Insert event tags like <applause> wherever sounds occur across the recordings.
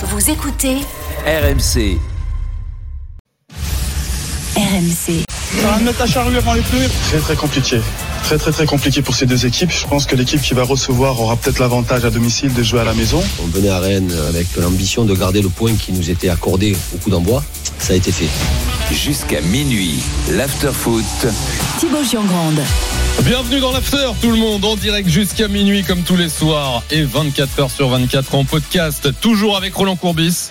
Vous écoutez RMC. RMC. Ça va mettre la charrue avant les pneus. Très très compliqué. Très très très compliqué pour ces deux équipes. Je pense que l'équipe qui va recevoir aura peut-être l'avantage à domicile de jouer à la maison. On venait à Rennes avec l'ambition de garder le point qui nous était accordé au coup d'envoi. Ça a été fait. Jusqu'à minuit, l'after-foot. Thibaut Giangrande. Bienvenue dans l'after tout le monde en direct jusqu'à minuit comme tous les soirs et 24 heures sur 24 en podcast toujours avec Roland Courbis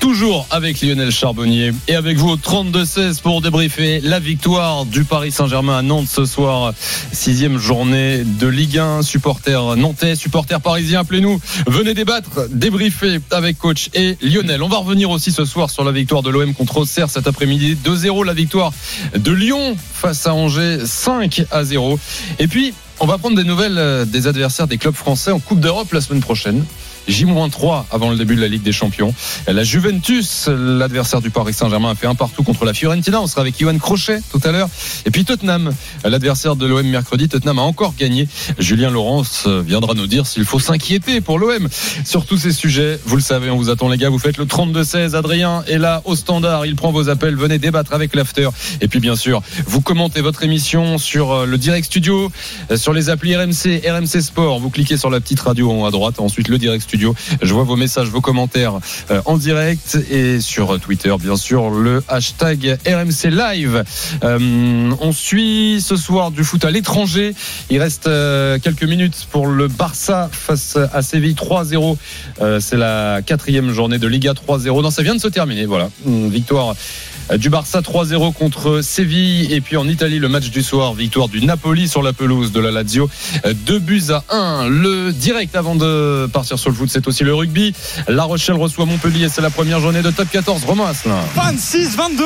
toujours avec Lionel Charbonnier. Et avec vous au 32-16 pour débriefer la victoire du Paris Saint-Germain à Nantes ce soir. Sixième journée de Ligue 1 supporters nantais supporters parisiens appelez-nous. Venez débattre débriefer avec coach et Lionel. On va revenir aussi ce soir sur la victoire de l'OM contre Auxerre cet après-midi. 2-0 la victoire de Lyon face à Angers 5 à 0 et puis, on va prendre des nouvelles euh, des adversaires des clubs français en Coupe d'Europe la semaine prochaine. J-3 avant le début de la Ligue des Champions. La Juventus, l'adversaire du Paris Saint-Germain, a fait un partout contre la Fiorentina. On sera avec Johan Crochet tout à l'heure. Et puis Tottenham, l'adversaire de l'OM mercredi. Tottenham a encore gagné. Julien Laurence viendra nous dire s'il faut s'inquiéter pour l'OM sur tous ces sujets. Vous le savez, on vous attend les gars. Vous faites le 32-16. Adrien est là au standard. Il prend vos appels. Venez débattre avec l'after. Et puis bien sûr, vous commentez votre émission sur euh, le direct studio, euh, sur les applis RMC, RMC Sport. Vous cliquez sur la petite radio en haut à droite. Ensuite, le direct studio. Je vois vos messages, vos commentaires euh, en direct et sur Twitter, bien sûr, le hashtag RMC Live. Euh, on suit ce soir du foot à l'étranger. Il reste euh, quelques minutes pour le Barça face à Séville 3-0. Euh, C'est la quatrième journée de Liga 3-0. Non, ça vient de se terminer. Voilà, victoire du Barça 3-0 contre Séville. Et puis en Italie le match du soir victoire du Napoli sur la pelouse de la Lazio 2 buts à 1 le direct avant de partir sur le foot c'est aussi le rugby. La Rochelle reçoit Montpellier c'est la première journée de top 14 Romain Asselin. 26-22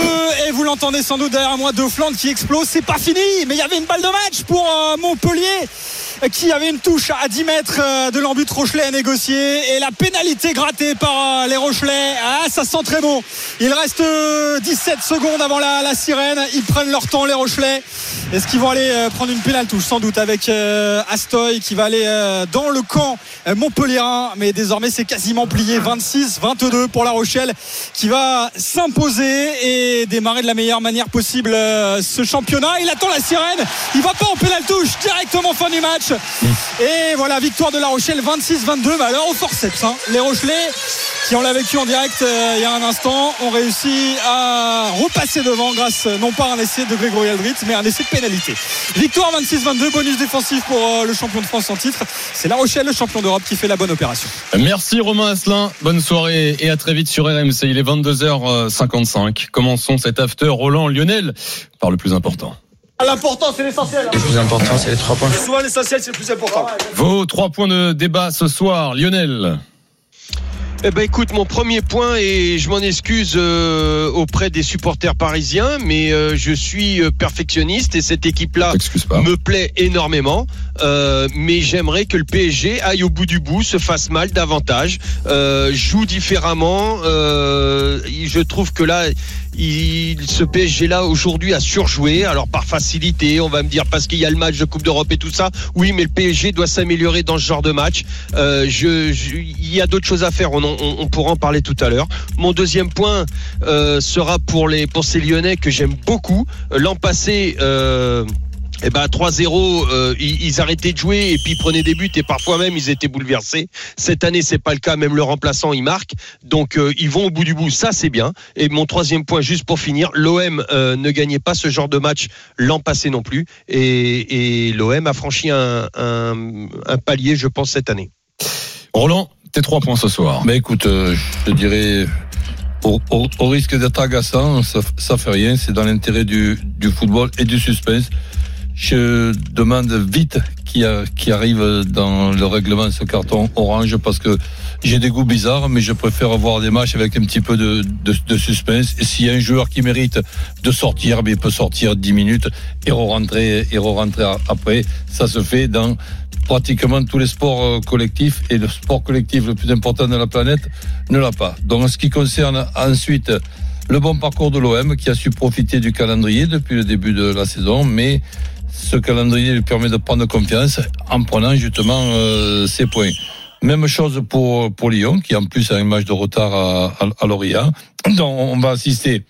et vous l'entendez sans doute derrière moi deux Flandre qui explose. C'est pas fini, mais il y avait une balle de match pour euh, Montpellier. euh, qui avait une touche à 10 mètres euh, de l'embut Rochelet à négocier et la pénalité grattée par euh, les Rochelais. Ah, ça sent très bon. Il reste euh, 17 secondes avant la, sirène. Ils prennent leur temps les Rochelais. Est-ce qu'ils vont aller euh, prendre une pénale touche? Sans doute avec euh, Astoy qui va aller euh, dans le camp euh, montpellierin mais désormais c'est quasiment plié 26-22 pour La Rochelle qui va s'imposer et démarrer de la meilleure manière possible euh, ce championnat. Il attend la sirène. Il va pas en pénale touche directement fin du match. Et voilà victoire de La Rochelle 26-22 mais alors au forceps hein. les Rochelais qui on l'a vécu en direct euh, il y a un instant ont réussi à repasser devant grâce euh, non pas à un essai de Grégory Aldrit mais à un essai de pénalité. Victoire 26-22 bonus défensif pour euh, le champion de France en titre. C'est La Rochelle le champion d'Europe qui fait la bonne opération. Merci Romain Asselin. Bonne soirée et à très vite sur RMC il est 22h55 commençons cet after Roland Lionel par le plus important l'important c'est l'essentiel Le plus important, c'est les trois points. souvent l'essentiel c'est le plus important Vos trois points de débat ce soir Lionel Eh ben écoute, mon premier point et je m'en excuse euh, auprès des supporters parisiens, mais euh, je suis euh, perfectionniste et cette équipe-là me plaît énormément. Euh, mais j'aimerais que le PSG aille au bout du bout, se fasse mal davantage, euh, joue différemment. Je trouve que là, il, ce PSG là aujourd'hui a surjoué. Alors par facilité, on va me dire parce qu'il y a le match de Coupe d'Europe et tout ça. Oui, mais le PSG doit s'améliorer dans ce genre de match. Euh, il y a d'autres choses à faire. On pourra en parler tout à l'heure. Mon deuxième point euh, sera pour les pour ces Lyonnais que j'aime beaucoup. L'an passé. Euh, eh ben 3-0, euh, ils, ils arrêtaient de jouer et puis ils prenaient des buts et parfois même ils étaient bouleversés. Cette année c'est pas le cas, même le remplaçant il marque, donc euh, ils vont au bout du bout, ça c'est bien. Et mon troisième point juste pour finir, l'OM euh, ne gagnait pas ce genre de match l'an passé non plus et, et l'OM a franchi un, un, un palier je pense cette année. Roland tes trois points ce soir Mais écoute, euh, je te dirais, au, au- au risque d'être agaçant, ça, ça fait rien. C'est dans l'intérêt du, du football et du suspense. Je demande vite qui, arrive dans le règlement ce carton orange parce que j'ai des goûts bizarres, mais je préfère voir des matchs avec un petit peu de, suspense. Et s'il y a un joueur qui mérite de sortir, mais il peut sortir 10 minutes et re-rentrer et re-rentrer a- après. Ça se fait dans pratiquement tous les sports euh, collectifs et le sport collectif le plus important de la planète ne l'a pas. Donc en ce qui concerne ensuite le bon parcours de l'OM qui a su profiter du calendrier depuis le début de la saison, mais ce calendrier lui permet de prendre confiance en prenant justement euh, ses points. Même chose pour, pour Lyon, qui en plus a un match de retard à, à, à Lorient. Donc on va assister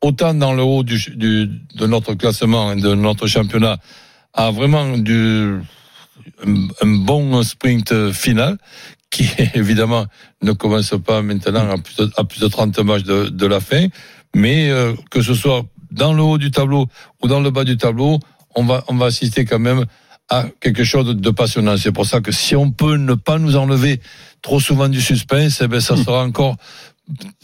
autant dans le haut du, du, de notre classement et de notre championnat à vraiment du, un, bon sprint final qui <laughs> évidemment ne commence pas maintenant à plus de, à plus de 30 matchs de, de la fin, mais euh, que ce soit dans le haut du tableau ou dans le bas du tableau, on va, on va assister quand même à quelque chose de passionnant. C'est pour ça que si on peut ne pas nous enlever trop souvent du suspense, eh ben ça <laughs> sera encore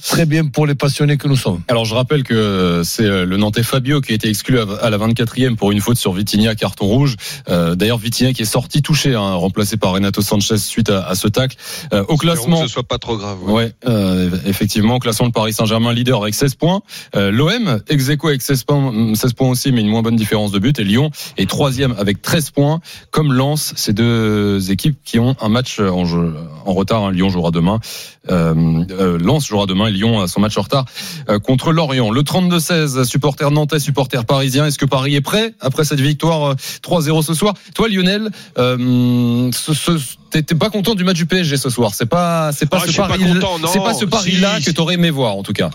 très bien pour les passionnés que nous sommes. Alors je rappelle que c'est euh, le Nantais Fabio qui a été exclu à la 24e pour une faute sur Vitinha, carton rouge. Euh, D'ailleurs Vitinha qui est sorti touché, hein, remplacé par Renato Sanchez suite à, à ce tacle. Euh, au classement, que ce soit pas trop grave. Ouais, ouais euh, effectivement, classement de Paris Saint-Germain leader avec 16 points. Euh, L'OM ex aequo avec 16 points, 16 points aussi, mais une moins bonne différence de but. Et Lyon est troisième avec 13 points, comme Lens. Ces deux équipes qui ont un match en, jeu, en retard. Hein. Lyon jouera demain. Euh, Lens jouera demain et Lyon a son match en retard euh, contre Lorient. Le 32-16, supporter nantais, supporter parisien. Est-ce que Paris est prêt après cette victoire 3-0 ce soir? Toi, Lionel, euh, ce, ce, t'es pas content du match du PSG ce soir? C'est pas, c'est pas, Ah, ce je suis pas pari, content, non. c'est pas ce pari-là Si, que t'aurais aimé voir en tout cas.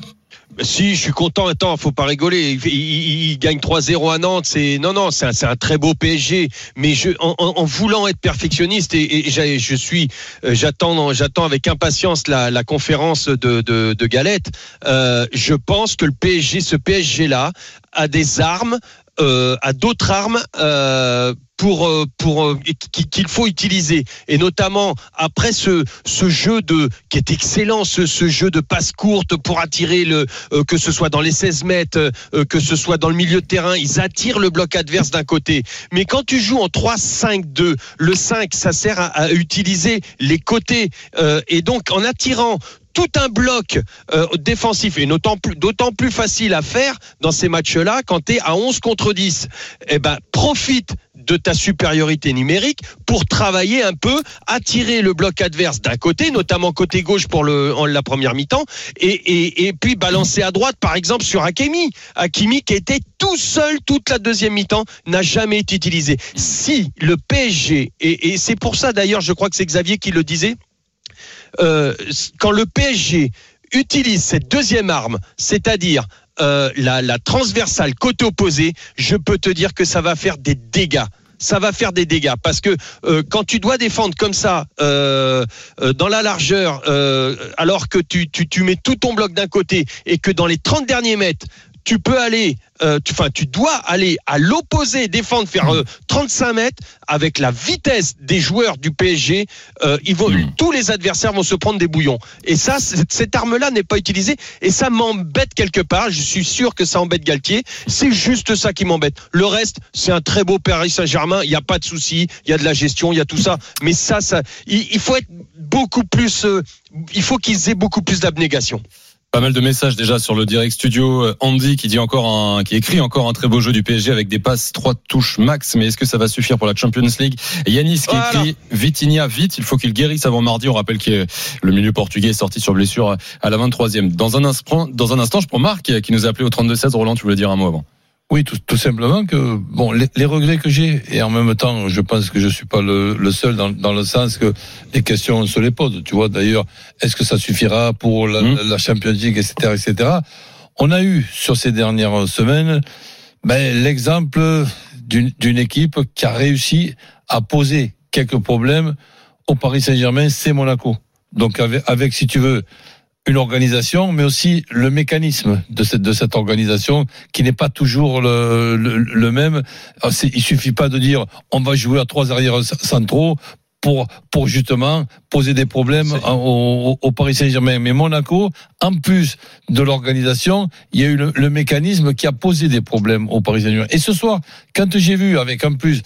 Si, je suis content. Attends, faut pas rigoler. Il, il- il gagne 3-0 à Nantes. C'est non, non, c'est un, un très beau PSG. Mais je, en, en- voulant être perfectionniste et, et je suis, euh, j'attends, j'attends avec impatience la, la conférence de, de, de Galette. Euh, je pense que le PSG, ce PSG là, a des armes, euh, a d'autres armes. Euh, pour euh, pour euh, qui- qu'il faut utiliser et notamment après ce ce jeu de qui est excellent ce ce jeu de passe courte pour attirer le euh, que ce soit dans les 16 mètres que ce soit dans le milieu de terrain ils attirent le bloc adverse d'un côté mais quand tu joues en 3-5-2 le 5 ça sert à, à utiliser les côtés euh, et donc en attirant tout un bloc euh, défensif et d'autant plus, d'autant plus facile à faire dans ces matchs-là quand tu es à 11 contre 10. Eh ben, profite de ta supériorité numérique pour travailler un peu, attirer le bloc adverse d'un côté, notamment côté gauche pour le, la première mi-temps, et, puis balancer à droite, par exemple, sur Hakimi. Hakimi qui était tout seul toute la deuxième mi-temps, n'a jamais été utilisé. Si le PSG, et, et c'est pour ça d'ailleurs, je crois que c'est Xavier qui le disait, euh, quand le PSG utilise cette deuxième arme, c'est-à-dire euh, la, la transversale côté opposé, je peux te dire que ça va faire des dégâts. Ça va faire des dégâts. Parce que euh, quand tu dois défendre comme ça euh, euh, dans la largeur, alors que tu, tu, tu mets tout ton bloc d'un côté et que dans les 30 derniers mètres, tu peux aller, euh, tu, enfin, tu dois aller à l'opposé, défendre, faire euh, 35 mètres avec la vitesse des joueurs du PSG. euh, ils vont, tous les adversaires vont se prendre des bouillons. Et ça, cette arme-là n'est pas utilisée. Et ça m'embête quelque part. Je suis sûr que ça embête Galtier. C'est juste ça qui m'embête. Le reste, c'est un très beau Paris Saint-Germain. Il n'y a pas de souci. Il y a de la gestion, il y a tout ça. Mais ça, ça, il, il faut être beaucoup plus. euh, il faut qu'ils aient beaucoup plus d'abnégation. Pas mal de messages déjà sur le direct studio. Euh, Andy qui dit encore un, qui écrit encore un très beau jeu du PSG avec des passes trois touches max. Mais est-ce que ça va suffire pour la Champions League? Et Yanis qui Voilà. écrit Vitinha vite. Il faut qu'il guérisse avant mardi. On rappelle que le milieu portugais est sorti sur blessure à la 23e. Dans un instant, dans un instant, je prends Marc qui nous a appelé au 32-16. Roland, tu voulais dire un mot avant? Oui, tout, tout simplement que bon, les, les regrets que j'ai et en même temps, je pense que je suis pas le, le seul dans, dans le sens que les questions on se les pose. Tu vois, d'ailleurs, est-ce que ça suffira pour la, Mhm. la Champions League, etc., etc. On a eu sur ces dernières semaines ben, l'exemple d'une d'une équipe qui a réussi à poser quelques problèmes au Paris Saint-Germain, c'est Monaco. Donc avec, avec, si tu veux, une organisation, mais aussi le mécanisme de cette, de cette organisation qui n'est pas toujours le, le, le même. C'est- Il suffit pas de dire on va jouer à trois arrières centraux pour, pour justement poser des problèmes au, au- au Paris Saint-Germain. Mais Monaco, en plus de l'organisation, il y a eu le, le mécanisme qui a posé des problèmes au Paris Saint-Germain. Et ce soir, quand j'ai vu avec en plus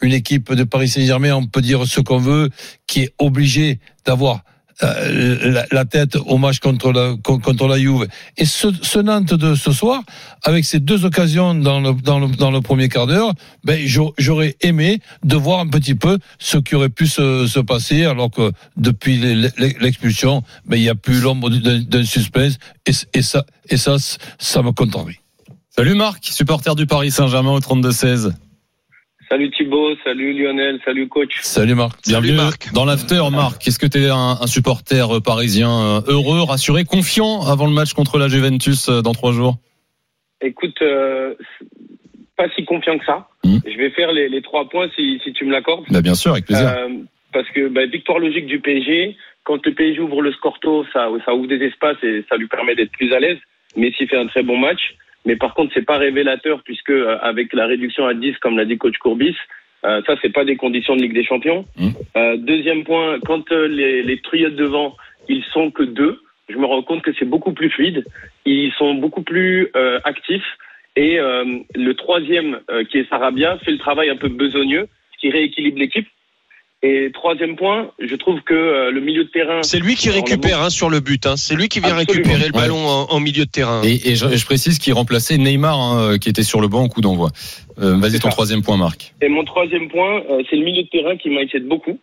une équipe de Paris Saint-Germain, on peut dire ce qu'on veut, qui est obligée d'avoir la, la tête au match contre la, con- contre la Juve. Et ce, ce Nantes de ce soir, avec ces deux occasions dans le, dans le, dans le premier quart d'heure, ben, j'au- j'aurais aimé de voir un petit peu ce qui aurait pu se, se passer, alors que depuis l'expulsion, ben, il n'y a plus l'ombre d'un suspense, et, et ça, et ça, ça me contrarie. Salut Marc, supporter du Paris Saint-Germain au 32-16. Salut Thibaut, salut Lionel, salut coach. Salut Marc. Bienvenue Marc. dans l'after, Marc. Est-ce que tu es un, un supporter euh, parisien euh, heureux, rassuré, confiant avant le match contre la Juventus euh, dans trois jours? Écoute, euh, pas si confiant que ça. Mhm. Je vais faire les, les trois points si, si tu me l'accordes. bah, Bien sûr, avec plaisir. Euh, parce que bah, victoire logique du PSG, quand le PSG ouvre le score tôt, ça, ça ouvre des espaces et ça lui permet d'être plus à l'aise. Messi fait un très bon match. Mais par contre, c'est pas révélateur puisque euh, avec la réduction à 10, comme l'a dit coach Courbis, euh, ça c'est pas des conditions de Ligue des Champions. Mhm. Euh, deuxième point, quand euh, les, les devant, ils sont que deux, je me rends compte que c'est beaucoup plus fluide. Ils sont beaucoup plus euh, actifs. Et euh, le troisième, euh, qui est Sarabia, fait le travail un peu besogneux, ce qui rééquilibre l'équipe. Et troisième point, je trouve que euh, le milieu de terrain. C'est lui qui récupère hein, sur le but. Hein. C'est lui qui vient Absolument. récupérer le Ouais. ballon en, en milieu de terrain. Et, et je, je précise qu'il remplaçait Neymar, hein, qui était sur le banc au coup d'envoi. Euh, Vas-y, ton ça. troisième point, Marc. Et mon troisième point, euh, c'est le milieu de terrain qui m'inquiète beaucoup.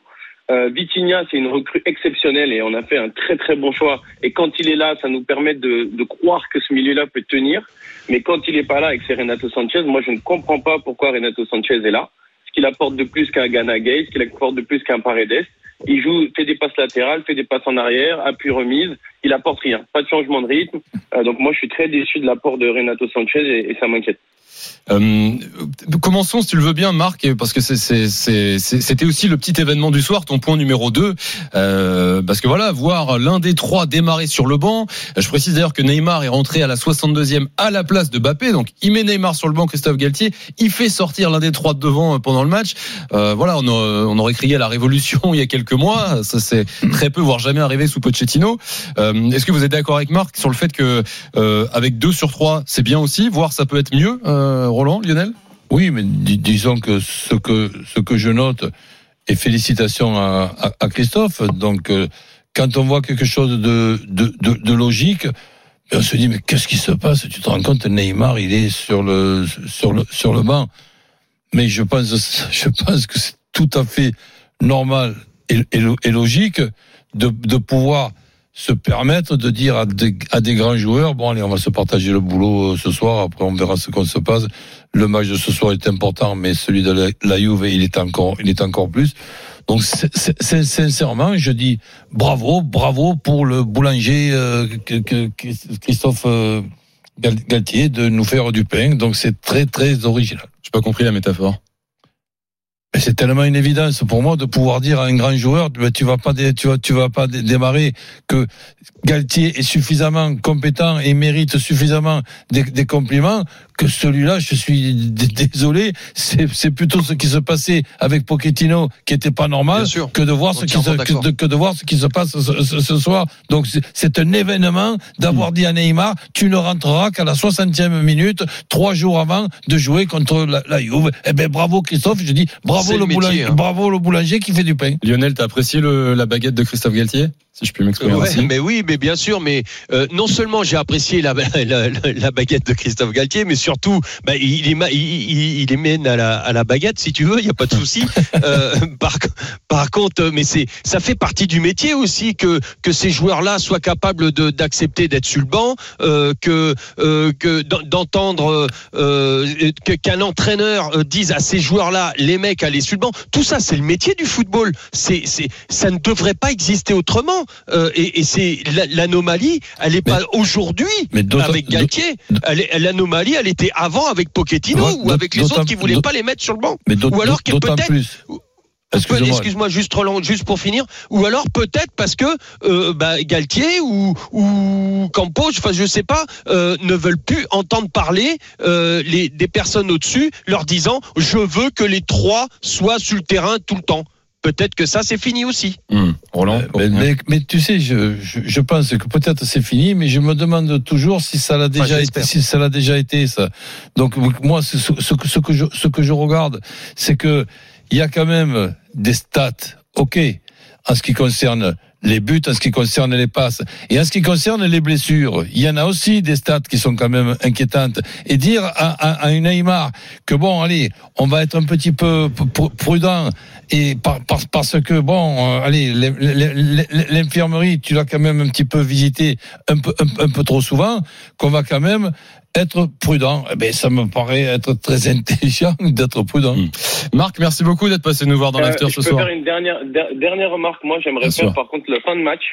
Euh, Vitinha, c'est une recrue exceptionnelle et on a fait un très très bon choix. Et quand il est là, ça nous permet de, de croire que ce milieu-là peut tenir. Mais quand il est pas là avec c'est Renato Sanchez, moi je ne comprends pas pourquoi Renato Sanchez est là. Ce qu'il apporte de plus qu'un Ghana Gay, ce qu'il apporte de plus qu'un Paredes. Il joue, fait des passes latérales, fait des passes en arrière, appui remise. Il apporte rien, pas de changement de rythme. Euh, donc moi je suis très déçu de l'apport de Renato Sanchez et ça m'inquiète. Euh, commençons, si tu le veux bien, Marc, parce que c'était aussi le petit événement du soir, ton point numéro 2. Euh, parce que voilà, voir l'un des trois démarrer sur le banc. Je précise d'ailleurs que Neymar est rentré à la 62e à la place de Bappé. Donc, il met Neymar sur le banc, Christophe Galtier. Il fait sortir l'un des trois de devant euh, pendant le match. Euh, voilà, on, aurait crié à la révolution <laughs> il y a quelques mois. Ça, c'est très peu, voire jamais arrivé sous Pochettino. Euh, Est-ce que vous êtes d'accord avec Marc sur le fait que euh, avec 2 sur 3, c'est bien aussi, voire ça peut être mieux, Roland, Lionel? Oui, mais dis- disons que ce que ce que je note et félicitations à, à- Christophe. Donc, euh, quand on voit quelque chose de de, de, logique, on se dit mais qu'est-ce qui se passe? Tu te rends compte Neymar, il est sur le sur le sur le banc. Mais je pense <laughs> je pense que c'est tout à fait normal et, et logique de de pouvoir se permettre de dire à des, à des grands joueurs bon allez on va se partager le boulot euh, ce soir après on verra ce qu'on se passe. Le match de ce soir est important mais celui de la, la Juve il est encore il est encore plus. Donc sincèrement je dis bravo bravo pour le boulanger euh, Christophe euh, Gal- Galtier de nous faire du pain. Donc c'est très très original. J'ai pas compris la métaphore. C'est tellement une évidence pour moi de pouvoir dire à un grand joueur, tu vas pas, tu vas, tu vas pas dé- démarrer que Galtier est suffisamment compétent et mérite suffisamment des compliments que celui-là, je suis désolé, c'est c'est plutôt ce qui se passait avec Pochettino qui était pas normal sûr. que de voir ce qui se, que, de, que de voir ce qui se passe ce, ce- ce soir. Donc c'est- un événement d'avoir dit à Neymar, tu ne rentreras qu'à la 60e minute, trois jours avant de jouer contre la, la Juve. Eh ben bravo Christophe, je dis bravo le, le métier, boulanger, hein. bravo le boulanger qui fait du pain. Lionel, t'as apprécié le, la baguette de Christophe Galtier? Si je puis m'exprimer Ouais, ainsi. mais oui, mais bien sûr, mais euh, non seulement j'ai apprécié la, la, la- la baguette de Christophe Galtier, mais surtout, bah, il, il, il, il- à la, à la baguette, si tu veux, il n'y a pas de souci. <laughs> Euh, par, par contre, mais c'est, ça fait partie du métier aussi que, que ces joueurs-là soient capables de, d'accepter d'être sur le banc, euh, que, euh, que d'en- d'entendre euh, que, qu'un entraîneur euh, dise à ces joueurs-là, les mecs, allez sur le banc. Tout ça, c'est le métier du football. C'est, c'est, ça ne devrait pas exister autrement. Euh, et, et c'est la- l'anomalie, elle n'est pas aujourd'hui avec Galtier. L'anomalie, elle était avant avec Pochettino ou avec les autres qui voulaient d'autant- pas les mettre sur le banc. Mais Ou alors peut-être-. Excuse-moi, juste pour finir. Ou alors peut-être parce que euh, bah, Galtier ou, ou Campos, enfin je sais pas, euh, ne veulent plus entendre parler euh, les, des personnes au-dessus, leur disant je veux que les trois soient sur le terrain tout le temps. Peut-être que ça c'est fini aussi. Hum, Roland, pour Mais, finir. mais- mais tu sais, je, je, je pense que peut-être c'est fini, mais je me demande toujours si ça l'a déjà été, si ça l'a déjà été ça. Donc moi, ce, ce, ce que ce que je ce que je regarde, c'est que il y a quand même des stats, ok, en ce qui concerne les buts, en ce qui concerne les passes et en ce qui concerne les blessures, il y en a aussi des stats qui sont quand même inquiétantes. Et dire à, une Neymar que bon, allez, on va être un petit peu prudent et par, par- parce que bon, euh, allez, l'in- l'in- l'infirmerie, tu l'as quand même un petit peu visité un peu trop souvent, qu'on va quand même être prudent. Eh ben, ça me paraît être très <laughs> intelligent d'être prudent. Mm. Marc, merci beaucoup d'être passé nous voir dans Euh, l'after je ce peux soir. faire une dernière, der- dernière remarque. Moi, j'aimerais Bien faire sûr. par contre la fin de match.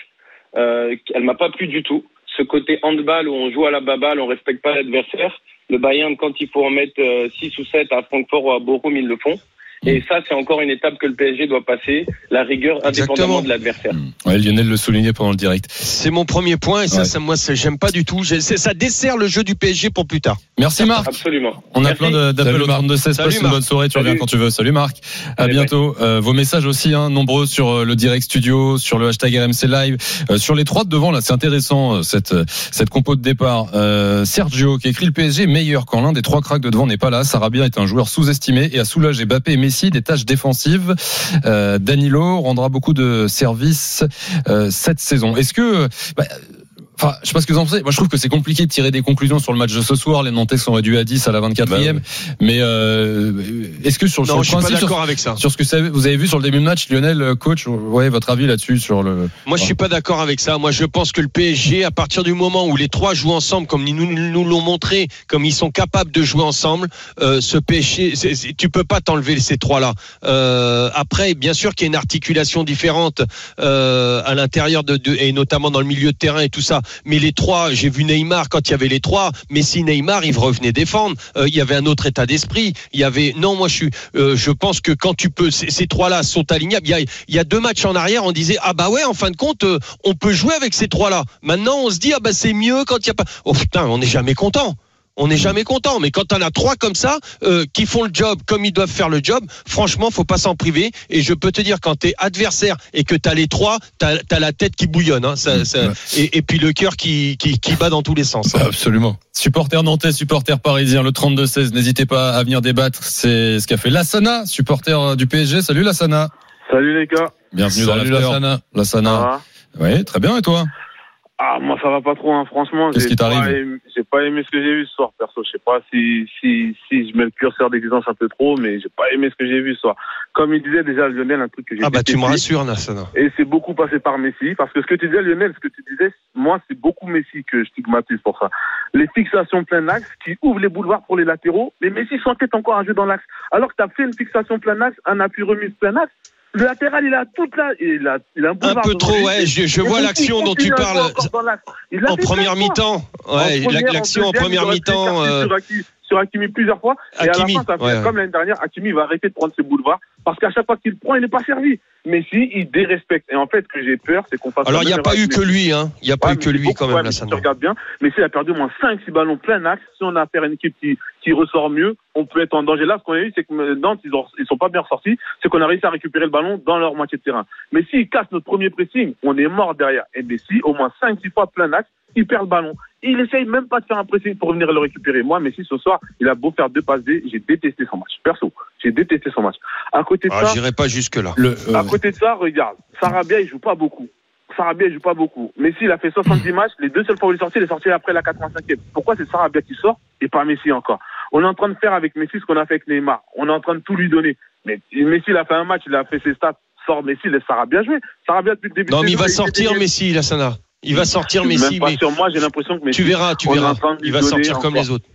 Euh, elle m'a pas plu du tout. Ce côté handball où on joue à la baballe, on respecte pas l'adversaire. Le Bayern, quand il faut en mettre 6 ou 7 à Francfort ou à Bochum, ils le font. Et ça, c'est encore une étape que le PSG doit passer, la rigueur indépendamment Exactement. de l'adversaire. Ouais, Lionel le soulignait pendant le direct. C'est mon premier point et ça, Ouais. ça moi, ça, j'aime pas du tout. Ça dessert le jeu du PSG pour plus tard. Merci Marc. Absolument. On a plein d'appels au Marc. 32 16 Salut, Passe une Marc. bonne soirée. Tu Salut. reviens quand tu veux. Salut Marc. À Allez, bientôt. Euh, vos messages aussi, hein, nombreux sur euh, le direct studio, sur le hashtag RMC Live, euh, sur les trois de devant. Là, c'est intéressant cette cette compo de départ. Euh, Sergio qui écrit le PSG meilleur quand l'un des trois cracks de devant n'est pas là. Sarabia est un joueur sous-estimé et a soulagé Mbappé et Des tâches défensives. Euh, Danilo rendra beaucoup de services euh, cette saison. Est-ce que bah, Enfin, je sais pas ce que vous en pensez. Moi, je trouve que c'est compliqué de tirer des conclusions sur le match de ce soir. Les Nantais sont réduits à 10 à la 24e. Mais euh, est-ce que sur, sur Non, le je suis pas principe, sur, d'accord avec ça. sur ce que vous avez vu sur le début de match, Lionel, euh, coach, ouais, votre avis là-dessus sur le. Moi, je suis pas d'accord avec ça. Moi, je pense que le PSG, à partir du moment où les trois jouent ensemble, comme ils nous, nous l'ont montré, comme ils sont capables de jouer ensemble, euh, ce PSG, c'est- c'est- tu peux pas t'enlever ces trois-là. Euh, après, bien sûr qu'il y a une articulation différente euh, à l'intérieur de, de- et notamment dans le milieu de terrain et tout ça. Mais les trois, j'ai vu Neymar quand il y avait les trois. Messi, Neymar, ils revenaient défendre. Euh, il y avait un autre état d'esprit. Il y avait non, moi je suis, euh, je pense que quand tu peux, ces, trois-là sont alignables. Il y a, il y a deux matchs en arrière, on disait ah bah ouais, en fin de compte, euh, on peut jouer avec ces trois-là. Maintenant, on se dit ah bah c'est mieux quand il y a pas. Oh putain, on n'est jamais content. On n'est jamais content, mais quand t'en as trois comme ça euh, qui font le job comme ils doivent faire le job, franchement, faut pas s'en priver. Et je peux te dire, quand t'es adversaire et que t'as les trois, t'as as la tête qui bouillonne, hein, ça, ça- et, et puis le cœur qui, qui, qui bat dans tous les sens. hein. Absolument. Supporter nantais, supporter parisien, le 32-16. N'hésitez pas à venir débattre. C'est ce qu'a fait Lassana, supporter euh, du PSG. Salut Lassana. Salut les gars. Bienvenue Salut dans. Lassana. Lassana. va? Oui, très bien. Et toi? Ah moi ça va pas trop hein. franchement. Qu'est-ce j'ai qui t'arrive pas aimé- J'ai pas aimé ce que j'ai vu ce soir perso. Je sais pas si si si je mets le curseur d'exigence un peu trop, mais j'ai pas aimé ce que j'ai vu ce soir. Comme il disait déjà Lionel, un truc que j'ai Ah bah tu me rassures, Nassana. Et c'est beaucoup passé par Messi, parce que ce que tu disais Lionel, ce que tu disais, moi c'est beaucoup Messi que je stigmatise pour ça. Les fixations plein axe qui ouvrent les boulevards pour les latéraux, mais Messi s'entête encore à jouer dans l'axe. Alors que tu as fait une fixation plein axe, un appui remise plein axe. Le latéral, il a toute la, il a, il a un Un peu trop, ouais. Je, je vois l'action dont tu parles l'a en première mi-temps. Ouais, l'action en première mi-temps. euh, Sur Hakimi, plusieurs fois. et Hakimi, à la fin, ça fait ouais. comme l'année dernière, Hakimi va arrêter de prendre ses boulevards parce qu'à chaque fois qu'il prend, il n'est pas servi. Mais si, il dérespecte. Et en fait, ce que j'ai peur, c'est qu'on fasse. Alors il n'y a pas eu que lui, hein. Il n'y a pas eu que lui quand même, Lassana. tu regardes bien, mais s'il a perdu au moins 5-6 ballons plein axe, si on a affaire à une équipe qui, qui ressort mieux, on peut être en danger. Là, ce qu'on a vu, c'est que euh, Nantes, ils, ils sont pas bien ressortis, c'est qu'on a réussi à récupérer le ballon dans leur moitié de terrain. Mais s'ils cassent notre premier pressing, on est mort derrière. Et mais si, au moins 5-6 fois plein axe, il perd le ballon. Il essaye même pas de faire un pressing pour venir le récupérer. Moi, Messi, ce soir, il a beau faire deux passes D, j'ai détesté son match. Perso, j'ai détesté son match. À côté de Ah, ça, J'irai pas jusque là. Le, euh, à côté de ça, regarde, Sarabia, il joue pas beaucoup. Sarabia, il joue pas beaucoup. Messi, il a fait 70 <clears throat> matchs. Les deux seules fois où il est sorti, il est sorti après la 85e. Pourquoi c'est Sarabia qui sort et pas Messi encore? On est en train de faire avec Messi ce qu'on a fait avec Neymar. On est en train de tout lui donner. Mais Messi, il a fait un match, il a fait ses stats. Sort Messi, laisse Sarabia jouer. Sarabia, depuis le début Non, mais il va sortir. Messi, Lassana. Il va sortir Messi, même pas mais sûr. Moi, j'ai l'impression que Messi. tu verras, tu verras. Il va sortir comme encore. les autres.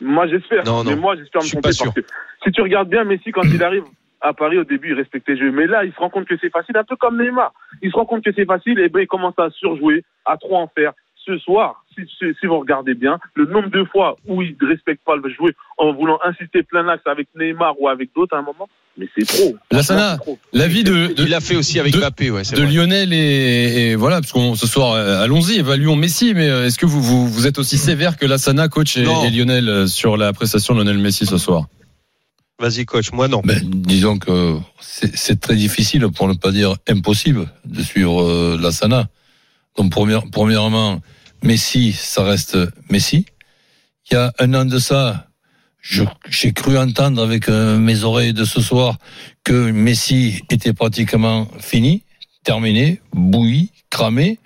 Moi, j'espère. Non, non. Mais moi, j'espère me Je suis tromper pas sûr. parce que si tu regardes bien Messi quand il arrive à Paris au début, il respectait le jeu. Mais là, il se rend compte que c'est facile, un peu comme Neymar. Il se rend compte que c'est facile et ben il commence à surjouer, à trop en faire. Ce soir, si, si, si vous regardez bien, le nombre de fois où il ne respecte pas le jouer en voulant insister plein axe avec Neymar ou avec d'autres à un moment, mais c'est trop. Lassana, l'avis de, de, Il l'a fait aussi avec de- Mbappé, ouais, de vrai. Lionel et, et voilà, parce qu'on ce soir, euh, allons-y, évaluons Messi. Mais euh, est-ce que vous, vous vous êtes aussi sévère que Lassana, coach et, Lionel euh, sur la prestation de Lionel Messi ce soir? Vas-y, coach. Moi, non. Ben, disons que c'est très difficile, pour ne pas dire impossible, de suivre euh, l'Asana. Donc, première- premièrement, Messi, ça reste Messi. Il y a un an de ça, j'ai cru entendre avec euh, mes oreilles de ce soir que Messi était pratiquement fini, terminé, bouilli, cramé.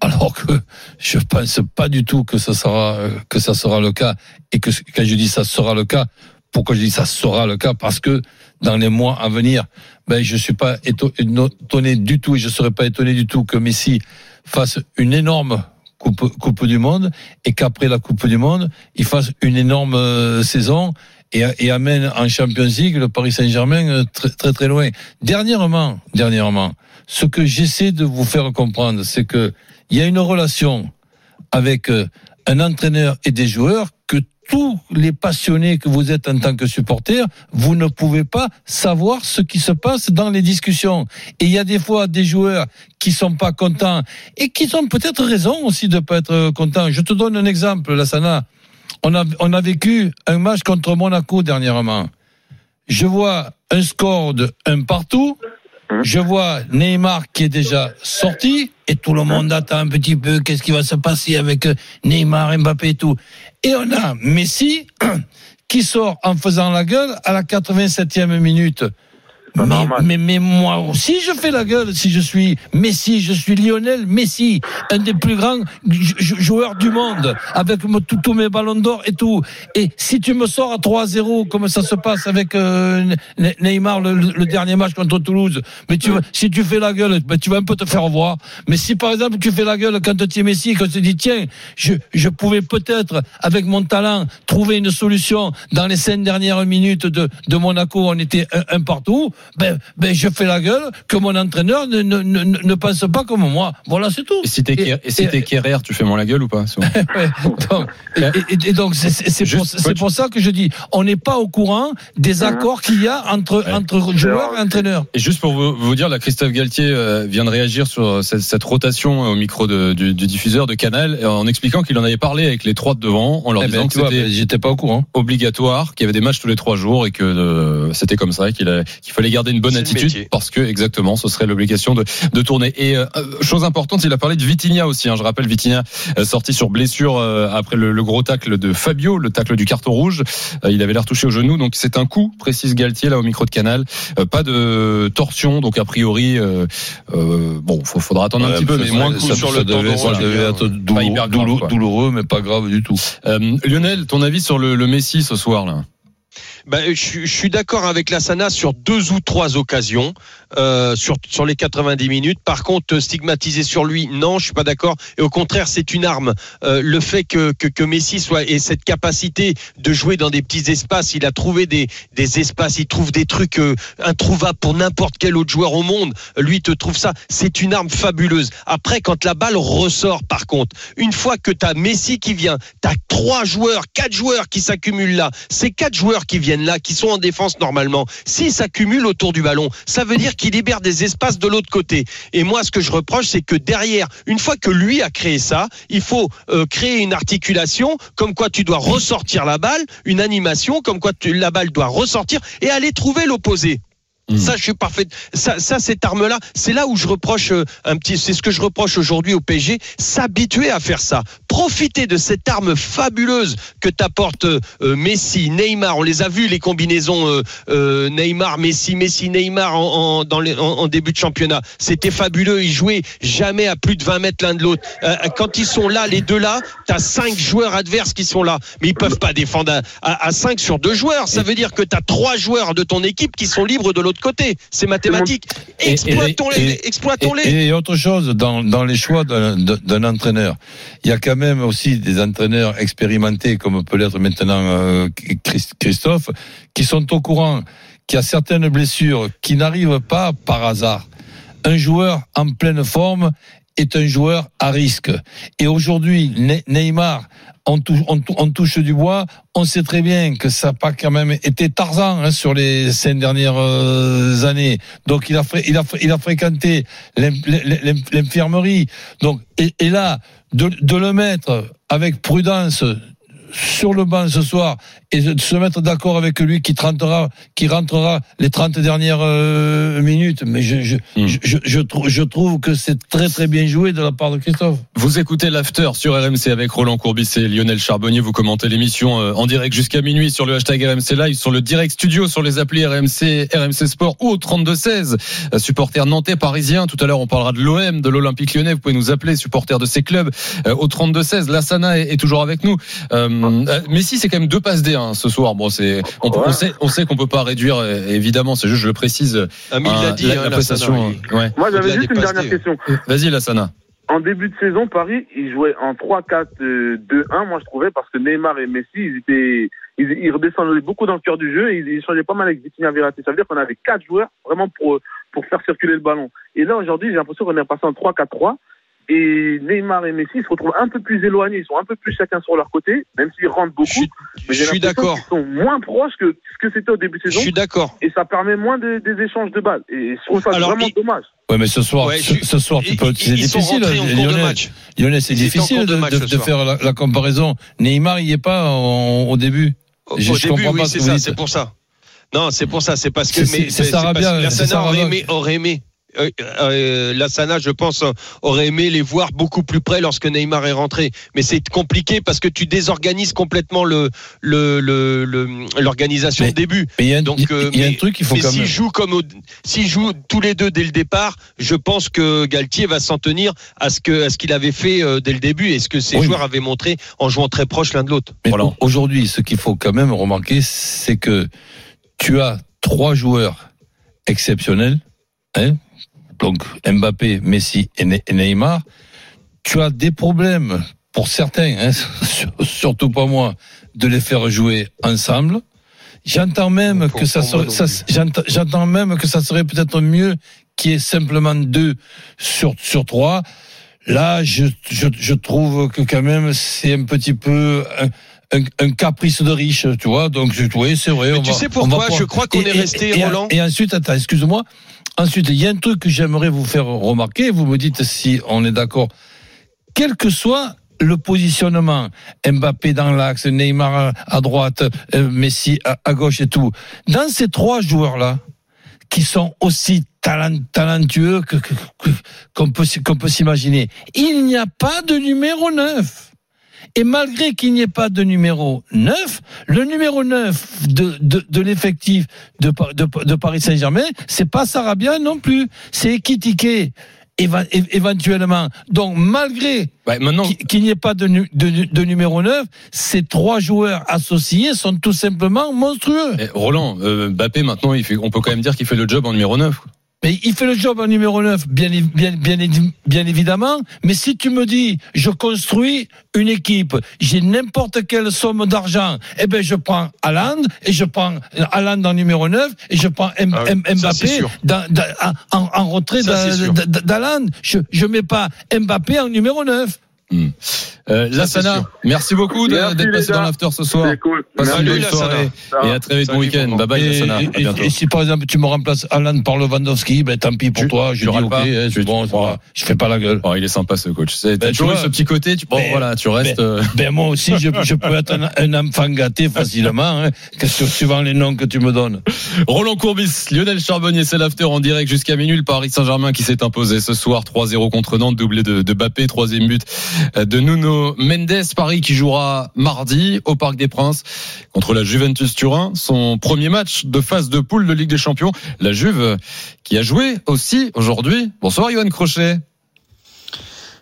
Alors que je pense pas du tout que ça sera euh, que ça sera le cas et que quand je dis ça sera le cas, pourquoi je dis ça sera le cas? Parce que dans les mois à venir, ben je suis pas éto- étonné du tout et je serais pas étonné du tout que Messi fasse une énorme coupe, coupe du Monde et qu'après la Coupe du Monde, il fasse une énorme euh, saison et, amène en Champions League le Paris Saint-Germain euh, très, très très loin. Dernièrement, dernièrement, ce que j'essaie de vous faire comprendre, c'est que il y a une relation avec euh, un entraîneur et des joueurs tous les passionnés que vous êtes en tant que supporters, vous ne pouvez pas savoir ce qui se passe dans les discussions. Et il y a des fois des joueurs qui sont pas contents et qui ont peut-être raison aussi de pas être contents. Je te donne un exemple, Lassana. On a, on a vécu un match contre Monaco dernièrement. Je vois un score de un partout. Je vois Neymar qui est déjà sorti et tout le monde attend un petit peu qu'est-ce qui va se passer avec euh, Neymar, Mbappé et tout. Et on a Messi <clears throat> qui sort en faisant la gueule à la 87e minute. Mais, mais, mais moi aussi je fais la gueule si je suis Messi, je suis Lionel Messi, un des plus grands jou- jou- joueurs du monde, avec tous mes ballons d'or et tout. Et si tu me sors à 3-0, comme ça se passe avec euh, Ne- Neymar le, dernier match contre Toulouse, mais tu, si tu fais la gueule, ben, tu vas un peu te faire voir. Mais si par exemple tu fais la gueule quand tu es Messi, quand tu te dis tiens, je, je pouvais peut-être avec mon talent trouver une solution dans les cinq dernières minutes de, de Monaco, on était un, un partout, ben, ben je fais la gueule que mon entraîneur ne, ne, ne, ne pense pas comme moi. Voilà, c'est tout. Et si t'es si Kerrer, tu fais moins la gueule ou pas souvent <laughs> Ouais, donc, et, donc c'est- pour, pour ça que je dis, on n'est pas au courant des accords qu'il y a entre, entre joueurs et entraîneurs. Et juste pour vous, vous dire, là, Christophe Galtier euh, vient de réagir sur cette, cette rotation au micro de- du, du diffuseur de Canal en expliquant qu'il en avait parlé avec les trois de devant en leur Eh ben, disant tu que c'était ben, j'étais pas au courant. obligatoire, qu'il y avait des matchs tous les trois jours et que euh, c'était comme ça, qu'il a- qu'il fallait garder une bonne attitude parce que exactement, ce serait l'obligation de, de tourner. Et euh, chose importante, il a parlé de Vitinha aussi. hein. je rappelle Vitinha euh, sorti sur blessure euh, après le, le gros tacle de Fabio, le tacle du carton rouge. Euh, il avait l'air touché au genou, donc c'est un coup, précise Galtier là au micro de Canal. Euh, pas de torsion, donc a priori, euh, bon, faut- faudra attendre un petit peu, mais moins coups sur le devait, tendon. ça devait être douloureux, grave, douloureux, mais pas grave du tout. Euh, Lionel, ton avis sur le, le Messi ce soir là? Ben, je, suis- je suis d'accord avec la Sana sur deux ou trois occasions euh, sur sur les 90 minutes. Par contre, euh, stigmatiser sur lui, non, je suis pas d'accord. Et au contraire, c'est une arme. Euh, le fait que, que que Messi soit ait cette capacité de jouer dans des petits espaces, il a trouvé des des espaces, il trouve des trucs euh, introuvables pour n'importe quel autre joueur au monde. Lui te trouve ça, c'est une arme fabuleuse. Après, quand la balle ressort, par contre, une fois que tu as Messi qui vient, tu as trois joueurs, quatre joueurs qui s'accumulent là. Ces quatre joueurs qui viennent là, qui sont en défense normalement, s'ils s'accumulent autour du ballon, ça veut dire qu'il libère des espaces de l'autre côté. Et moi, ce que je reproche, c'est que derrière, une fois que lui a créé ça, il faut euh, créer une articulation, comme quoi tu dois ressortir la balle, une animation, comme quoi tu- la balle doit ressortir et aller trouver l'opposé. Ça, je suis parfait. Ça, ça cette arme-là, c'est là où je reproche euh, un petit. C'est ce que je reproche aujourd'hui au PSG, s'habituer à faire ça. Profiter de cette arme fabuleuse que t'apporte euh, Messi, Neymar. On les a vus les combinaisons euh, euh, Neymar, Messi, Messi, Neymar en, en- dans les, en, en début de championnat. C'était fabuleux. Ils jouaient jamais à plus de 20 mètres l'un de l'autre. Euh, quand ils sont là, les deux là, t'as cinq joueurs adverses qui sont là, mais ils peuvent pas défendre à, à, à cinq sur deux joueurs. Ça veut dire que t'as trois joueurs de ton équipe qui sont libres de l'autre côté. C'est mathématique. Exploitons-les. et- Exploitons-les. Et, et autre chose, dans, dans les choix d'un entraîneur, il y a quand même aussi des entraîneurs expérimentés, comme peut l'être maintenant euh, Christ- Christophe, qui sont au courant qu'il y a certaines blessures qui n'arrivent pas par hasard. Un joueur en pleine forme est un joueur à risque. Et aujourd'hui, Ne- Neymar, on touche, du bois, on sait très bien que ça n'a pas quand même été Tarzan hein, sur les cinq dernières euh, années. Donc il a, il il a fréquenté l'in- l'in- l'infirmerie. Donc et, là, de le mettre avec prudence sur le banc ce soir et de se mettre d'accord avec lui qui rentrera, qui rentrera les 30 dernières euh, minutes. Mais je, je, je, je, je trou- je trouve que c'est très très bien joué de la part de Christophe. Vous écoutez l'after sur RMC avec Roland Courbis et Lionel Charbonnier. Vous commentez l'émission euh, en direct jusqu'à minuit sur le hashtag RMC Live, sur le direct studio, sur les applis RMC, RMC Sport ou au 32-16. Euh, Supporters nantais, parisiens. Tout à l'heure, on parlera de l'OM, de l'Olympique lyonnais. Vous pouvez nous appeler, supporters de ces clubs, au 32-16. Lassana est, est toujours avec nous. Euh, euh, Messi, c'est quand même deux passes D hein, ce soir. Bon, c'est, on, on sait, on sait qu'on peut pas réduire, euh, évidemment. C'est juste, je le précise. Ah, mais il euh, l'a dit, la, hein, la Lassana, prestation. ouais. Moi, j'avais juste une dernière D. question. Vas-y, Lassana. en début de saison, Paris, ils jouaient en 3-4-2-1, moi je trouvais, parce que Neymar et Messi, ils étaient, ils, ils redescendaient beaucoup dans le cœur du jeu et ils, ils changeaient pas mal avec Vitinha Verratti. Ça veut dire qu'on avait quatre joueurs vraiment pour, pour faire circuler le ballon. Et là, aujourd'hui, j'ai l'impression qu'on est passé en 3-4-3 et Neymar et Messi se retrouvent un peu plus éloignés, ils sont un peu plus chacun sur leur côté, même s'ils rentrent beaucoup. Je suis- mais je suis d'accord. qu'ils sont moins proches que ce que c'était au début de Je saison. suis d'accord. Et ça permet moins de- des échanges de balles. Et je trouve ça Alors, vraiment il- dommage. Ouais, mais ce soir, Ouais, ce, je- ce soir, tu ils- peux, ils- c'est ils sont difficile. Lionel, c'est Ils difficile de match faire la, la comparaison. Neymar, il n'y est pas en- au début. Au, Je- au je début, comprends oui, pas ce c'est ça, pour ça. Non, c'est pour ça, c'est parce que C'est- mais c'est Sarabia, Sarabia. aimé, aurait aimé. Euh, euh, Lassana, je pense, aurait aimé les voir beaucoup plus près lorsque Neymar est rentré. Mais c'est compliqué parce que tu désorganises complètement le le le- le- l'organisation au début. Mais il y a, un- Donc, il euh, il y a un mais- truc qu'il faut Mais quand s'ils même. jouent comme s'ils jouent tous les deux dès le départ, je pense que Galtier va s'en tenir à ce que à ce qu'il avait fait euh, dès le début et ce que ses Oui. joueurs avaient montré en jouant très proche l'un de l'autre. Mais Voilà. au- aujourd'hui, ce qu'il faut quand même remarquer, c'est que tu as trois joueurs exceptionnels, hein, donc Mbappé, Messi et Ne- et Neymar. Tu as des problèmes pour certains, hein, sur- <laughs> surtout pas moi, de les faire jouer ensemble. J'entends même que ça serait, ça- j'entends même que ça serait peut-être mieux qu'il y ait simplement deux sur sur trois. Là, je, je, je trouve que quand même c'est un petit peu un, un, un caprice de riche, tu vois. Donc, oui, c'est vrai. Mais on tu va- sais on pourquoi? va pouvoir- Je crois qu'on Et- est et- resté et, Roland. Et ensuite, attends, excuse-moi. Ensuite, il y a un truc que j'aimerais vous faire remarquer. Vous me dites si on est d'accord. Quel que soit le positionnement, Mbappé dans l'axe, Neymar à droite, euh, Messi à, gauche et tout. Dans ces trois joueurs-là, qui sont aussi talent- talentueux qu'on peut s'imaginer. Il n'y a pas de numéro 9. Et malgré qu'il n'y ait pas de numéro 9, le numéro 9 de, de, de l'effectif de, Pa- de, de Paris Saint-Germain, c'est pas Sarabia non plus, c'est Ekitike éventuellement. Donc malgré Ouais, qu'il n'y ait pas de, nu- de, de numéro 9, ces trois joueurs associés sont tout simplement monstrueux. eh, Roland, euh, Mbappé maintenant, il fait, on peut quand même dire qu'il fait le job en numéro 9. quoi. Mais il fait le job en numéro 9, bien, évi- bien, bien, évi- bien évidemment. Mais si tu me dis, je construis une équipe, j'ai n'importe quelle somme d'argent, eh ben, je prends Haaland, et je prends Haaland en numéro 9, et je prends M- Ah oui, Mbappé sûr. dans- dans- en, en retrait d'Haaland. Je, je mets pas Mbappé en numéro 9. Euh, Lassana, merci beaucoup d'être passé dans l'after ce soir. C'est cool. Passe Salut, une bonne Lassana. soirée et à très vite, bon week-end. Bye bye, Lassana. et- si par exemple tu me remplaces Haaland par Lewandowski, ben tant pis pour Tu- toi. Je dis ok, pas. hein, Tu- c'est bon, je fais pas la gueule. Oh, il est sympa ce coach. T'as Ben, tu toujours eu ce petit côté. Tu, bon, ben, voilà, tu restes. euh, Ben moi aussi, je, je peux être un, un enfant gâté <laughs> facilement, hein, suivant les noms que tu me donnes? Roland Courbis, Lionel Charbonnier, c'est l'after en direct jusqu'à minuit. Le Paris Saint-Germain qui s'est imposé ce soir 3-0 contre Nantes, doublé de, de Bappé, troisième but de Nuno Mendes. Paris qui jouera mardi au Parc des Princes contre la Juventus Turin, son premier match de phase de poule de Ligue des Champions. La Juve euh, qui a joué aussi aujourd'hui. Bonsoir Johan Crochet.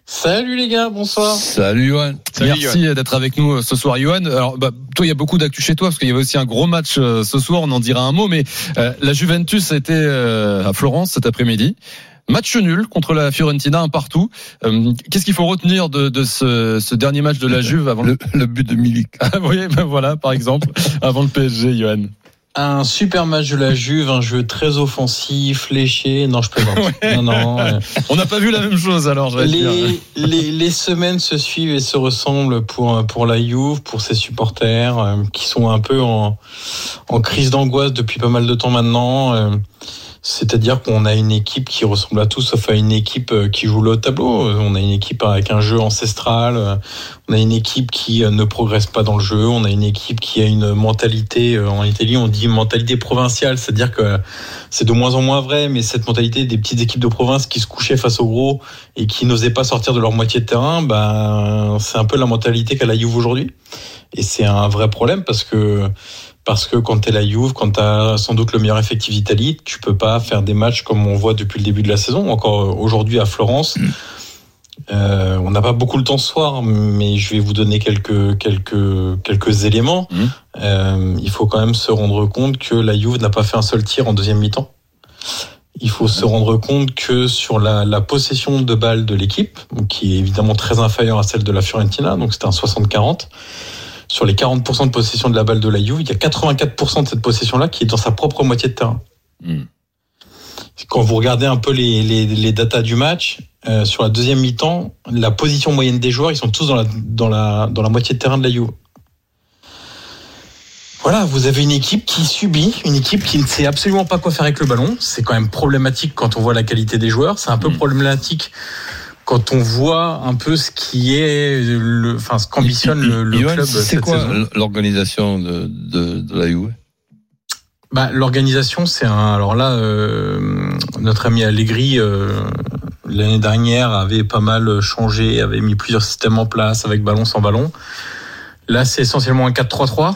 Salut les gars, bonsoir. Salut Johan. Merci d'être avec nous euh, ce soir, Johan. Alors, bah, toi, il y a beaucoup d'actu chez toi parce qu'il y avait aussi un gros match euh, ce soir. On en dira un mot, mais euh, la Juventus a été euh, à Florence cet après-midi. Match nul contre la Fiorentina, un partout. Euh, Qu'est-ce qu'il faut retenir de, de ce, ce dernier match de la Juve avant le, Le, but de Milik. <laughs> Ah, oui, ben voilà, par exemple, avant le PSG, Johan. Un super match de la Juve, un jeu très offensif, léché. Non, je plaisante. <laughs> Non, non. euh, <laughs> On n'a pas vu la même chose alors, j'allais dire. les, les, les semaines se suivent et se ressemblent pour, pour la Juve, pour ses supporters, euh, qui sont un peu en, en crise d'angoisse depuis pas mal de temps maintenant. euh, C'est-à-dire qu'on a une équipe qui ressemble à tout, sauf à une équipe euh, qui joue le tableau. On a une équipe avec un jeu ancestral. euh, On a une équipe qui euh, ne progresse pas dans le jeu. On a une équipe qui a une mentalité, en Italie, on dit mentalité provinciale. C'est-à-dire que c'est de moins en moins vrai, mais cette mentalité des petites équipes de province qui se couchaient face aux gros et qui n'osaient pas sortir de leur moitié de terrain, ben, c'est un peu la mentalité qu'a la Juve aujourd'hui. Et c'est un vrai problème parce que parce que quand t'es la Juve, quand t'as sans doute le meilleur effectif d'Italie, tu peux pas faire des matchs comme on voit depuis le début de la saison. Encore aujourd'hui à Florence, euh, on n'a pas beaucoup le temps ce soir, mais je vais vous donner quelques quelques quelques éléments. Mhm. Euh, il faut quand même se rendre compte que la Juve n'a pas fait un seul tir en deuxième mi-temps. il faut se rendre compte que sur la, la possession de balles de l'équipe, qui est évidemment très inférieure à celle de la Fiorentina, donc c'était un 60-40, sur les 40% de possession de la balle de la Juve, il y a 84% de cette possession-là qui est dans sa propre moitié de terrain. Hmm. Quand vous regardez un peu les, les, les datas du match, euh, sur la deuxième mi-temps, la position moyenne des joueurs, ils sont tous dans la, dans la, dans la moitié de terrain de la Juve. Voilà, vous avez une équipe qui subit, une équipe qui ne sait absolument pas quoi faire avec le ballon. C'est quand même problématique quand on voit la qualité des joueurs. C'est un peu problématique quand on voit un peu ce qui est, le, enfin, ce qu'ambitionne le, le club C'est quoi saison. l'organisation de, de, de la Juve Bah, l'organisation, c'est un. Alors là, euh, notre ami Allegri euh, l'année dernière avait pas mal changé, avait mis plusieurs systèmes en place avec ballon sans ballon. Là, c'est essentiellement un 4-3-3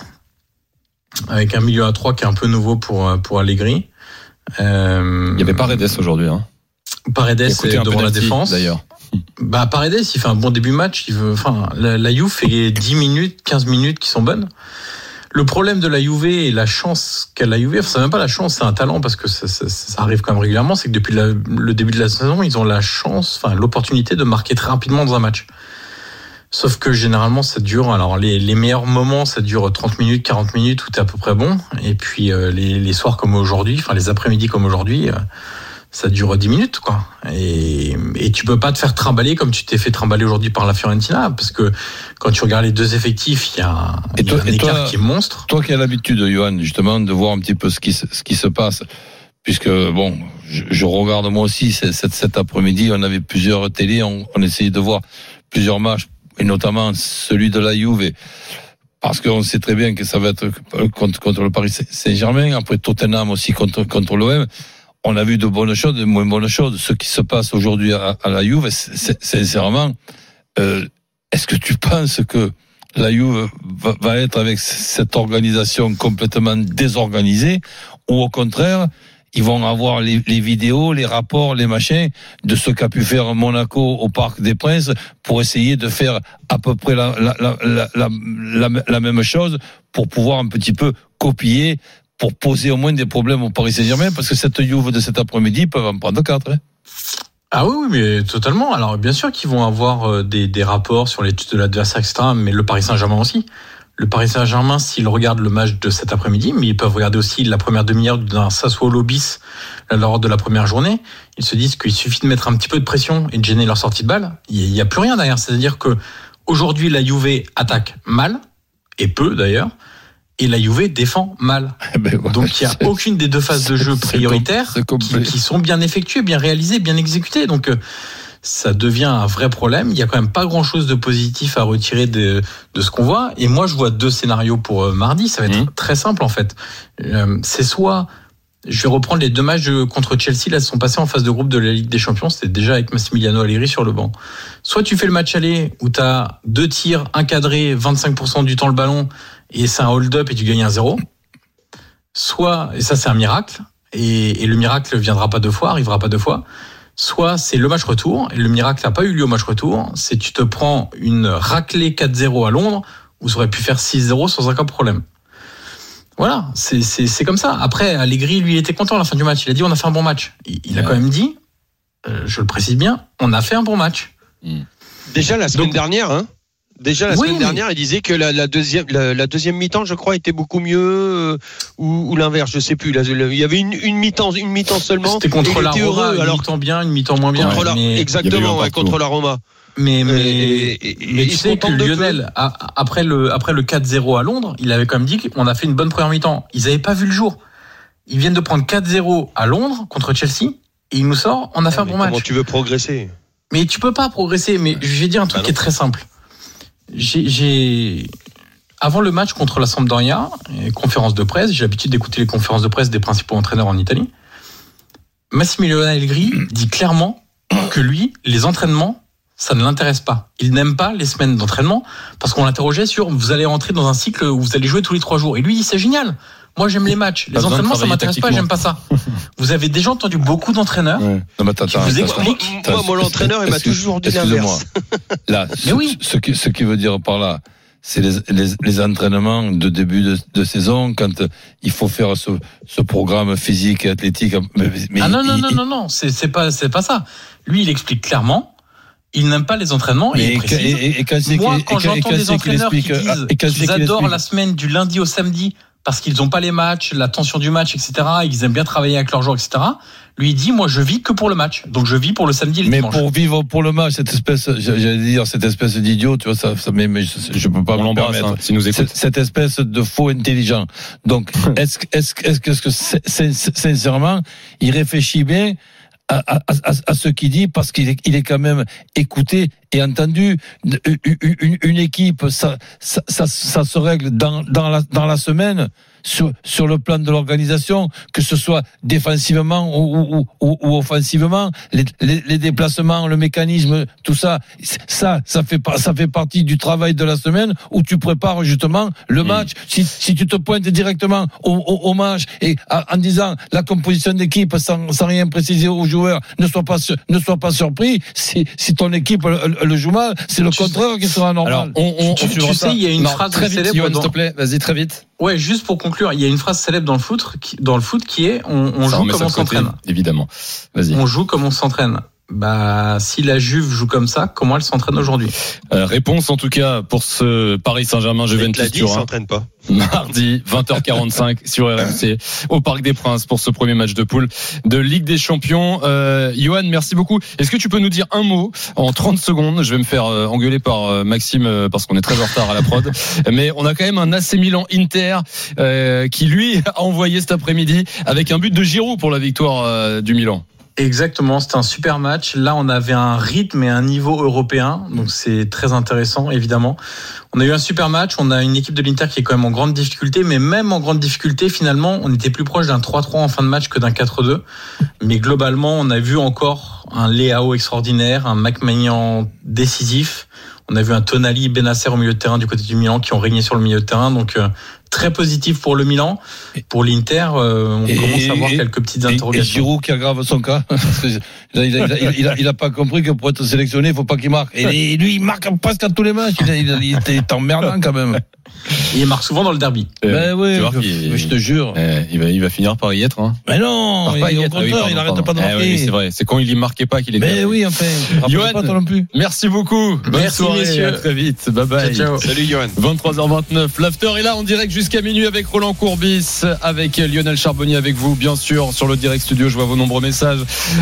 avec un milieu à 3 qui est un peu nouveau pour pour Allegri. Euh, Il n'y avait pas Redes aujourd'hui. Hein. Paredes est devant la défense. D'ailleurs. Bah Paredes, il fait un bon début match. Il veut, enfin, la, la fait 10 minutes, 15 minutes qui sont bonnes. Le problème de la Juve et la chance qu'a la Juve, enfin, c'est même pas la chance, c'est un talent parce que ça, ça- ça arrive quand même régulièrement. C'est que depuis le début de la saison, ils ont la chance, enfin l'opportunité de marquer très rapidement dans un match. Sauf que généralement, ça dure. Alors les, les meilleurs moments, ça dure 30 minutes, 40 minutes, où t'es à peu près bon. Et puis euh, les, les soirs comme aujourd'hui, enfin les après-midi comme aujourd'hui. euh, ça dure 10 minutes, quoi. Et, et tu peux pas te faire trimballer comme tu t'es fait trimballer aujourd'hui par la Fiorentina, parce que quand tu regardes les deux effectifs, il y a un, Et il y a toi- un et écart toi- qui est monstre. Toi qui as l'habitude, Johan, justement, de voir un petit peu ce qui, se- ce qui se passe, puisque, bon, je, je regarde moi aussi cet, cet, cet après-midi, on avait plusieurs télés, on, on essayait de voir plusieurs matchs, et notamment celui de la Juve, et- parce qu'on sait très bien que ça va être contre, contre le Paris Saint-Germain, après Tottenham aussi contre, contre l'OM. On a vu de bonnes choses, de moins bonnes choses. Ce qui se passe aujourd'hui à, la Juve, c'est- sincèrement, euh, est-ce que tu penses que la Juve va, va être avec cette organisation complètement désorganisée ou au contraire ils vont avoir les, les vidéos, les rapports, les machins de ce qu'a pu faire Monaco au Parc des Princes pour essayer de faire à peu près la, la, la- la même chose pour pouvoir un petit peu copier pour poser au moins des problèmes au Paris Saint-Germain parce que cette Juve de cet après-midi peuvent en prendre quatre. hein. Ah oui, oui, mais totalement. Alors bien sûr qu'ils vont avoir euh, des, des rapports sur l'étude de l'adversaire, etc. Mais le Paris Saint-Germain aussi. Le Paris Saint-Germain, s'ils regardent le match de cet après-midi, mais ils peuvent regarder aussi la première demi-heure d'un Sassuolo bis lors de la première journée, ils se disent qu'il suffit de mettre un petit peu de pression et de gêner leur sortie de balle. Il n'y a plus rien derrière. C'est-à-dire que aujourd'hui, la Juve attaque mal, et peu d'ailleurs, et la Juve défend mal. <laughs> Ben voilà. Donc il n'y a aucune des deux phases de jeu prioritaires qui, sont bien effectuées, bien réalisées, bien exécutées. Donc euh, ça devient un vrai problème. Il y a quand même pas grand-chose de positif à retirer de, de ce qu'on voit. Et moi, je vois deux scénarios pour euh, mardi. Ça va être Mhm. très simple en fait. Euh, C'est soit je vais reprendre les deux matchs de- contre Chelsea. Là, ils sont passés en phase de groupe de la Ligue des Champions. C'était déjà avec Massimiliano Allegri sur le banc. Soit tu fais le match aller où tu as deux tirs, un cadré, 25% du temps le ballon et c'est un hold-up et tu gagnes un 0. Soit, et ça c'est un miracle, et, et le miracle viendra pas deux fois, arrivera pas deux fois. Soit c'est le match retour, et le miracle n'a pas eu lieu au match retour, c'est tu te prends une raclée 4-0 à Londres, où ça aurait pu faire 6-0 sans aucun problème. Voilà, c'est- comme ça. Après, Allegri, lui, il était content à la fin du match. Il a dit on a fait un bon match. Il, il a quand même dit, euh, je le précise bien, on a fait un bon match. Déjà la semaine Donc- dernière, hein. Déjà la Oui, semaine mais- dernière, il disait que la, la deuxième, la, la deuxième mi-temps, je crois, était beaucoup mieux euh, ou, ou l'inverse, je sais plus. Là, il y avait une, une mi-temps, une mi-temps seulement. C'était contre la Roma, heureux, une alors mi-temps bien, une mi-temps moins bien. contre la, exactement, un ouais, contre la Roma. Mais, mais, Et- et- mais tu sais que. Lionel, a- après le, après le 4-0 à Londres, il avait quand même dit qu'on a fait une bonne première mi-temps. Ils n'avaient pas vu le jour. Ils viennent de prendre 4-0 à Londres contre Chelsea et il nous sort, on a fait un Mais bon comment match. tu veux progresser? Mais tu peux pas progresser. Mais je vais dire un truc Bah qui est très simple. J'ai, avant le match contre la Sampdoria, conférence de presse, j'ai l'habitude d'écouter les conférences de presse des principaux entraîneurs en Italie. Massimiliano Allegri dit clairement que lui, les entraînements, ça ne l'intéresse pas. Il n'aime pas les semaines d'entraînement parce qu'on l'interrogeait sur vous allez rentrer dans un cycle où vous allez jouer tous les trois jours. Et lui, il dit c'est génial. Moi, j'aime les matchs. Les entraînements, ça m'intéresse pas, j'aime pas ça. Vous avez déjà entendu beaucoup d'entraîneurs Non, mais attends, qui vous expliquent Moi, moi, l'entraîneur, il m'a toujours dit excusez-moi. l'inverse. Là, Mais ce, oui. ce qui, ce qui veut dire par là, c'est les, les, les, entraînements de début de, de, saison quand il faut faire ce, ce programme physique et athlétique. Mais, ah non, non, non, non, non, c'est pas, c'est pas ça. Lui, il explique clairement. Il n'aime pas les entraînements. Et, il précise, et, et, quand Moi, quand j'entends des entraîneurs qui disent qu'ils adorent la semaine du lundi au samedi parce qu'ils n'ont pas les matchs, la tension du match, etc. Ils aiment bien travailler avec leurs joueurs, etc. Lui il dit, moi je vis que pour le match, donc je vis pour le samedi et le mais dimanche. Mais pour vivre pour le match, cette espèce, j'allais dire cette espèce d'idiot, tu vois, ça, ça mais, mais je, je peux pas me permettre. Hein, si nous cette, cette, espèce de faux intelligent. Donc, <laughs> est-ce est-ce est-ce que, est sincèrement, il réfléchit bien? À, à, à, à, ce qu'il dit parce qu'il est, il est quand même écouté et entendu. Une, équipe, ça, ça, ça, ça, se règle dans, dans, la, dans la semaine sur, sur le plan de l'organisation, que ce soit défensivement ou, ou, ou, ou offensivement, les, les, les, déplacements, le mécanisme, tout ça, ça, ça fait, ça fait partie du travail de la semaine où tu prépares justement le match. Si, si tu te pointes directement au, au, au match et en disant la composition d'équipe sans, sans rien préciser aux joueurs, ne sois pas, ne sois pas surpris si, si ton équipe le, le joue mal, c'est le contraire qui sera normal. Alors, on, on, tu, tu, tu sais, il y a une non, phrase très vite, célèbre. s'il te plaît, vas-y très vite. Ouais, juste pour conclure, il y a une phrase célèbre dans le foot, qui, dans le foot qui est on, on joue comme on s'entraîne. Évidemment. Vas-y. On joue comme on s'entraîne. Bah, si la Juve joue comme ça, comment elle s'entraîne aujourd'hui? Euh, Réponse en tout cas pour ce Paris Saint-Germain Juventus Turin. s'entraîne pas. Mardi 20h45 <laughs> sur RMC au Parc des Princes pour ce premier match de poule de Ligue des Champions. Euh, Johan, merci beaucoup. Est-ce que tu peux nous dire un mot? En 30 secondes Je vais me faire euh, engueuler par euh, Maxime euh, parce qu'on est très en retard à la prod. <laughs> Mais on a quand même un AC Milan Inter euh, qui lui <laughs> a envoyé cet après-midi avec un but de Giroud pour la victoire euh, du Milan. Exactement, c'était un super match. Là, on avait un rythme et un niveau européen, donc c'est très intéressant, évidemment. On a eu un super match. On a une équipe de l'Inter qui est quand même en grande difficulté, mais même en grande difficulté, finalement, on était plus proche d'un 3-3 en fin de match que d'un 4-2. Mais globalement, on a vu encore un Léao extraordinaire, un McMahon décisif. On a vu un Tonali, Benasser au milieu de terrain du côté du Milan qui ont régné sur le milieu de terrain. Donc euh, très positif pour le Milan. Pour l'Inter, euh, on Et- commence à avoir et- quelques petites Et, et interrogations. Giroud qui aggrave son cas. <laughs> Il, a, il, a, il, a, il, a, il a pas compris que pour être sélectionné, il faut pas qu'il marque. Et lui, il marque presque à tous les matchs. Il, il, il était- il est emmerdant quand même. <laughs> Il marque souvent dans le derby. Ben oui, tu vois je, te jure. Eh, il, va, il va finir par y être. Hein. Mais non, il, pas y au être, ah oui, contraire, pardon, il n'arrête pardon. pas de Eh marquer. oui, c'est vrai. C'est quand il y marquait pas qu'il est. Mais oui, enfin, rappelle Johan, pas toi non plus. Merci beaucoup. Bonne Merci, soirée. messieurs. À très vite. Bye bye. Ciao, ciao. Salut Johan. 23h29, l'after est là en direct jusqu'à minuit avec Roland Courbis, avec Lionel Charbonnier avec vous, bien sûr, sur le direct studio. Je vois vos nombreux messages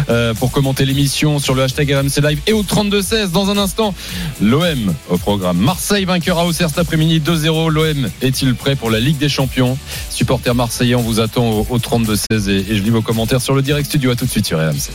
euh, pour commenter l'émission sur le hashtag RMC Live et au 32-16. Dans un instant, l'OM au programme. Marseille vainqueur à Auxerre cet après-midi 2-0. L'OM est-il prêt pour la Ligue des Champions? Supporters marseillais, on vous attend au, au 32-16 et, et je lis vos commentaires sur le direct studio. À tout de suite sur RMC.